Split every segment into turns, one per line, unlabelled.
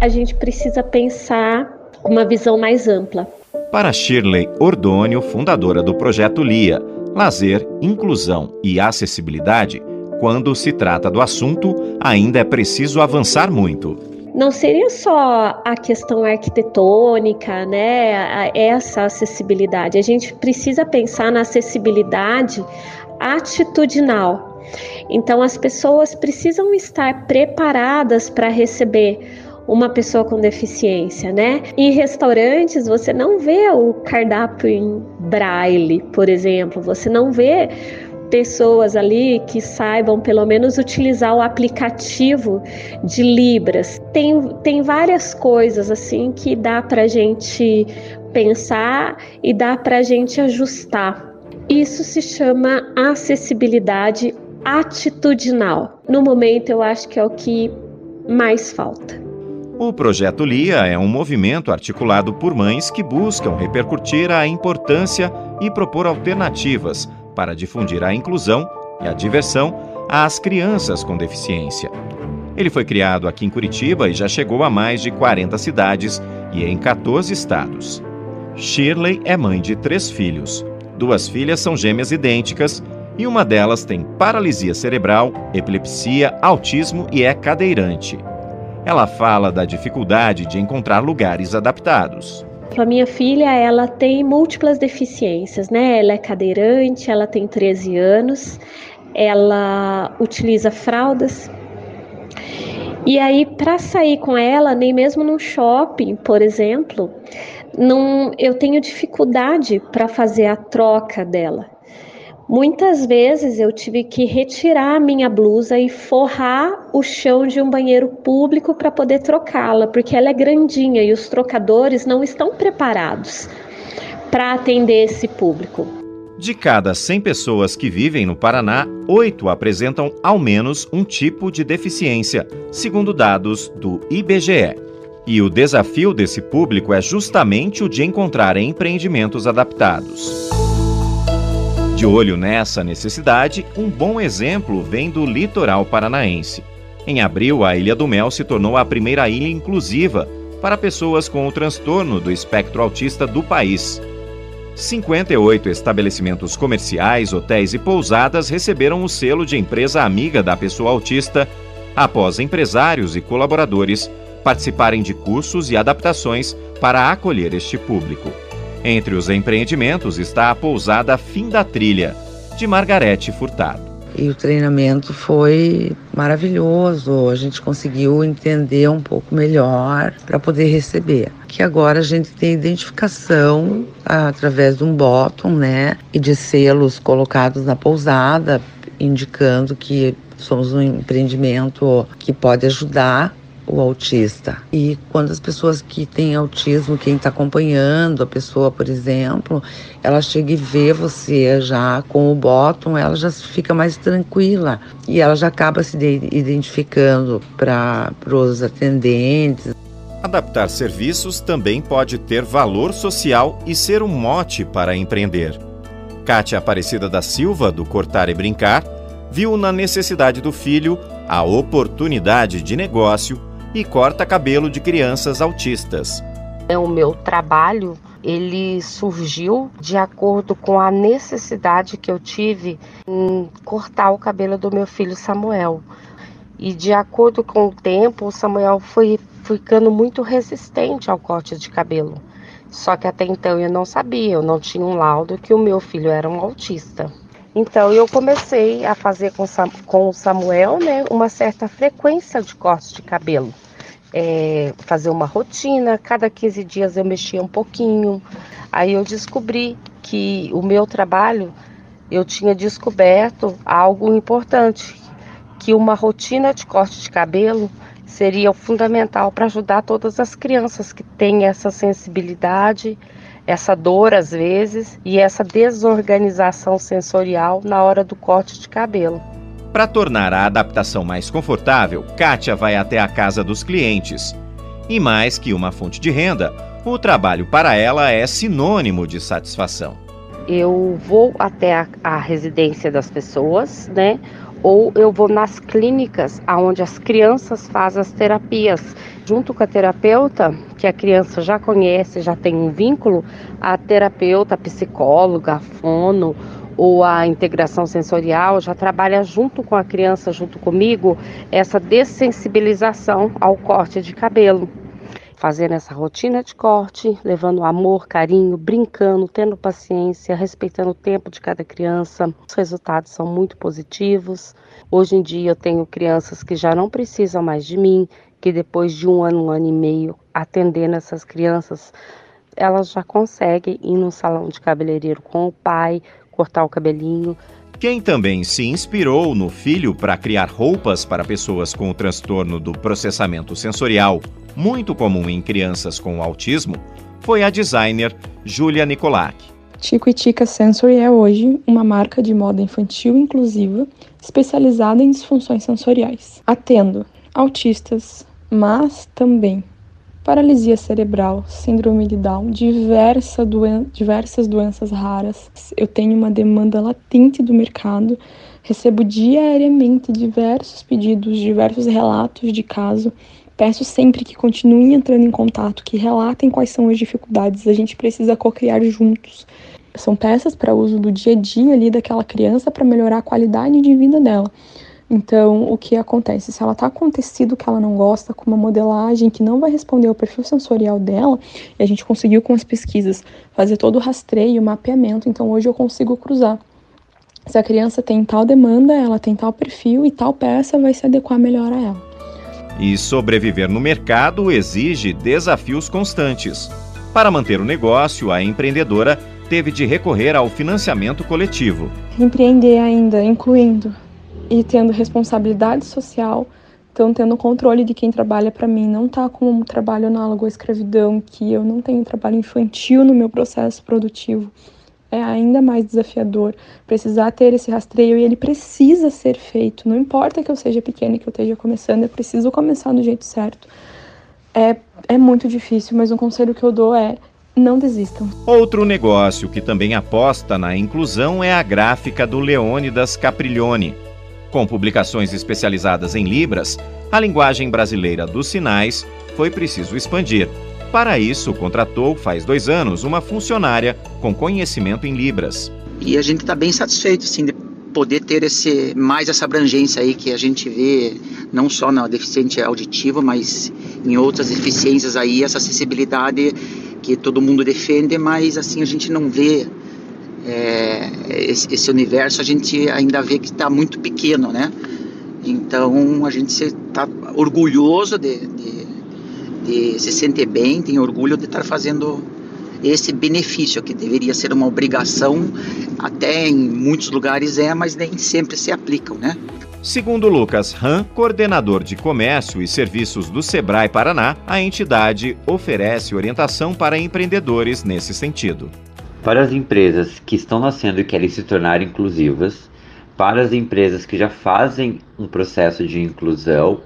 a gente precisa pensar uma visão mais ampla.
Para Shirley Ordônio, fundadora do projeto LIA, lazer, inclusão e acessibilidade, quando se trata do assunto, ainda é preciso avançar muito.
Não seria só a questão arquitetônica, né? Essa acessibilidade. A gente precisa pensar na acessibilidade atitudinal. Então, as pessoas precisam estar preparadas para receber uma pessoa com deficiência, né? Em restaurantes você não vê o cardápio em braille, por exemplo, você não vê pessoas ali que saibam pelo menos utilizar o aplicativo de Libras. Tem, tem várias coisas assim que dá para gente pensar e dá para gente ajustar. Isso se chama acessibilidade atitudinal. No momento, eu acho que é o que mais falta.
O Projeto LIA é um movimento articulado por mães que buscam repercutir a importância e propor alternativas para difundir a inclusão e a diversão às crianças com deficiência. Ele foi criado aqui em Curitiba e já chegou a mais de 40 cidades e em 14 estados. Shirley é mãe de três filhos. Duas filhas são gêmeas idênticas e uma delas tem paralisia cerebral, epilepsia, autismo e é cadeirante. Ela fala da dificuldade de encontrar lugares adaptados.
A minha filha, ela tem múltiplas deficiências, né? Ela é cadeirante, ela tem 13 anos, ela utiliza fraldas. E aí, para sair com ela, nem mesmo no shopping, por exemplo, não, eu tenho dificuldade para fazer a troca dela. Muitas vezes eu tive que retirar a minha blusa e forrar o chão de um banheiro público para poder trocá-la, porque ela é grandinha e os trocadores não estão preparados para atender esse público.
De cada 100 pessoas que vivem no Paraná, 8 apresentam ao menos um tipo de deficiência, segundo dados do IBGE. E o desafio desse público é justamente o de encontrar empreendimentos adaptados. De olho nessa necessidade, um bom exemplo vem do litoral paranaense. Em abril, a Ilha do Mel se tornou a primeira ilha inclusiva para pessoas com o transtorno do espectro autista do país. 58 estabelecimentos comerciais, hotéis e pousadas receberam o selo de empresa amiga da pessoa autista após empresários e colaboradores participarem de cursos e adaptações para acolher este público. Entre os empreendimentos está a pousada Fim da Trilha, de Margarete Furtado.
E o treinamento foi maravilhoso. A gente conseguiu entender um pouco melhor para poder receber. Que agora a gente tem identificação através de um bottom, né? E de selos colocados na pousada, indicando que somos um empreendimento que pode ajudar o autista. E quando as pessoas que têm autismo, quem está acompanhando a pessoa, por exemplo, ela chega e vê você já com o bottom, ela já fica mais tranquila e ela já acaba se identificando para os atendentes.
Adaptar serviços também pode ter valor social e ser um mote para empreender. Kátia Aparecida da Silva, do Cortar e Brincar, viu na necessidade do filho a oportunidade de negócio e corta cabelo de crianças autistas.
É o meu trabalho, ele surgiu de acordo com a necessidade que eu tive em cortar o cabelo do meu filho Samuel. E de acordo com o tempo, o Samuel foi ficando muito resistente ao corte de cabelo. Só que até então eu não sabia, eu não tinha um laudo que o meu filho era um autista. Então eu comecei a fazer com, com o Samuel né, uma certa frequência de corte de cabelo. É, fazer uma rotina, cada 15 dias eu mexia um pouquinho. Aí eu descobri que o meu trabalho, eu tinha descoberto algo importante, que uma rotina de corte de cabelo seria fundamental para ajudar todas as crianças que têm essa sensibilidade essa dor às vezes e essa desorganização sensorial na hora do corte de cabelo.
Para tornar a adaptação mais confortável, Kátia vai até a casa dos clientes. E mais que uma fonte de renda, o trabalho para ela é sinônimo de satisfação.
Eu vou até a, a residência das pessoas, né? Ou eu vou nas clínicas onde as crianças fazem as terapias. Junto com a terapeuta, que a criança já conhece, já tem um vínculo, a terapeuta, a psicóloga, a fono ou a integração sensorial já trabalha junto com a criança, junto comigo, essa dessensibilização ao corte de cabelo fazendo essa rotina de corte, levando amor, carinho, brincando, tendo paciência, respeitando o tempo de cada criança. Os resultados são muito positivos. Hoje em dia eu tenho crianças que já não precisam mais de mim, que depois de um ano, um ano e meio atendendo essas crianças, elas já conseguem ir no salão de cabeleireiro com o pai, cortar o cabelinho.
Quem também se inspirou no filho para criar roupas para pessoas com o transtorno do processamento sensorial muito comum em crianças com autismo, foi a designer Julia Nicolac.
Tico e Tica Sensory é hoje uma marca de moda infantil inclusiva especializada em disfunções sensoriais, atendo autistas, mas também paralisia cerebral, síndrome de Down, diversa doen diversas doenças raras. Eu tenho uma demanda latente do mercado, recebo diariamente diversos pedidos, diversos relatos de caso Peço sempre que continuem entrando em contato, que relatem quais são as dificuldades. A gente precisa co-criar juntos. São peças para uso do dia a dia ali daquela criança para melhorar a qualidade de vida dela. Então, o que acontece? Se ela está com um tecido que ela não gosta, com uma modelagem que não vai responder ao perfil sensorial dela, e a gente conseguiu com as pesquisas fazer todo o rastreio, o mapeamento, então hoje eu consigo cruzar. Se a criança tem tal demanda, ela tem tal perfil e tal peça vai se adequar melhor a ela.
E sobreviver no mercado exige desafios constantes. Para manter o negócio, a empreendedora teve de recorrer ao financiamento coletivo.
Empreender ainda, incluindo e tendo responsabilidade social, então tendo controle de quem trabalha para mim, não tá como um trabalho análogo à escravidão, que eu não tenho trabalho infantil no meu processo produtivo é ainda mais desafiador precisar ter esse rastreio e ele precisa ser feito. Não importa que eu seja pequena e que eu esteja começando, eu preciso começar do jeito certo. É, é muito difícil, mas um conselho que eu dou é não desistam.
Outro negócio que também aposta na inclusão é a gráfica do Leônidas Capriglione. Com publicações especializadas em Libras, a linguagem brasileira dos sinais foi preciso expandir. Para isso, contratou, faz dois anos, uma funcionária com conhecimento em Libras.
E a gente está bem satisfeito, sim, de poder ter esse, mais essa abrangência aí que a gente vê, não só na deficiente auditiva, mas em outras deficiências aí, essa acessibilidade que todo mundo defende, mas assim a gente não vê é, esse, esse, universo, a gente ainda vê que está muito pequeno, né? Então a gente está orgulhoso de, de de se sentir bem, tem orgulho de estar fazendo esse benefício que deveria ser uma obrigação, até em muitos lugares é, mas nem sempre se aplicam, né?
Segundo Lucas Han, coordenador de comércio e serviços do Sebrae Paraná, a entidade oferece orientação para empreendedores nesse sentido.
Para as empresas que estão nascendo e querem se tornar inclusivas, para as empresas que já fazem um processo de inclusão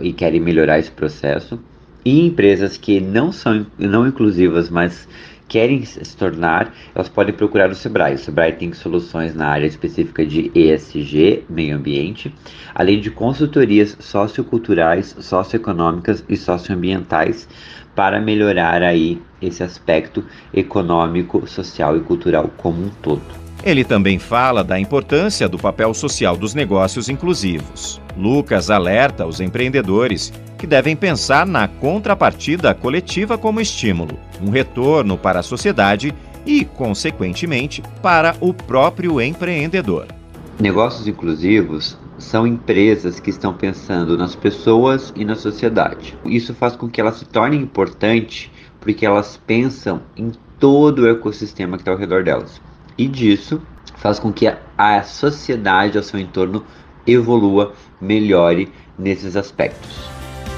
e querem melhorar esse processo, e empresas que não são não inclusivas, mas querem se tornar, elas podem procurar o Sebrae. O Sebrae tem soluções na área específica de ESG, meio ambiente, além de consultorias socioculturais, socioeconômicas e socioambientais para melhorar aí esse aspecto econômico, social e cultural como um todo.
Ele também fala da importância do papel social dos negócios inclusivos. Lucas alerta os empreendedores que devem pensar na contrapartida coletiva como estímulo, um retorno para a sociedade e, consequentemente, para o próprio empreendedor.
Negócios inclusivos são empresas que estão pensando nas pessoas e na sociedade. Isso faz com que elas se tornem importantes porque elas pensam em todo o ecossistema que está ao redor delas e disso faz com que a sociedade ao seu entorno evolua, melhore nesses aspectos.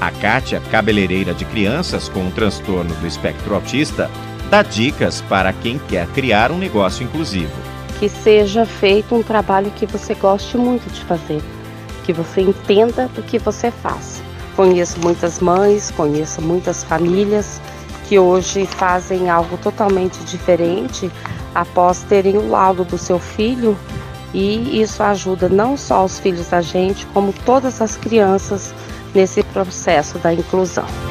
A Kátia, cabeleireira de crianças com um transtorno do espectro autista, dá dicas para quem quer criar um negócio inclusivo.
Que seja feito um trabalho que você goste muito de fazer, que você entenda do que você faz. Conheço muitas mães, conheço muitas famílias que hoje fazem algo totalmente diferente após terem o laudo do seu filho, e isso ajuda não só os filhos da gente, como todas as crianças nesse processo da inclusão.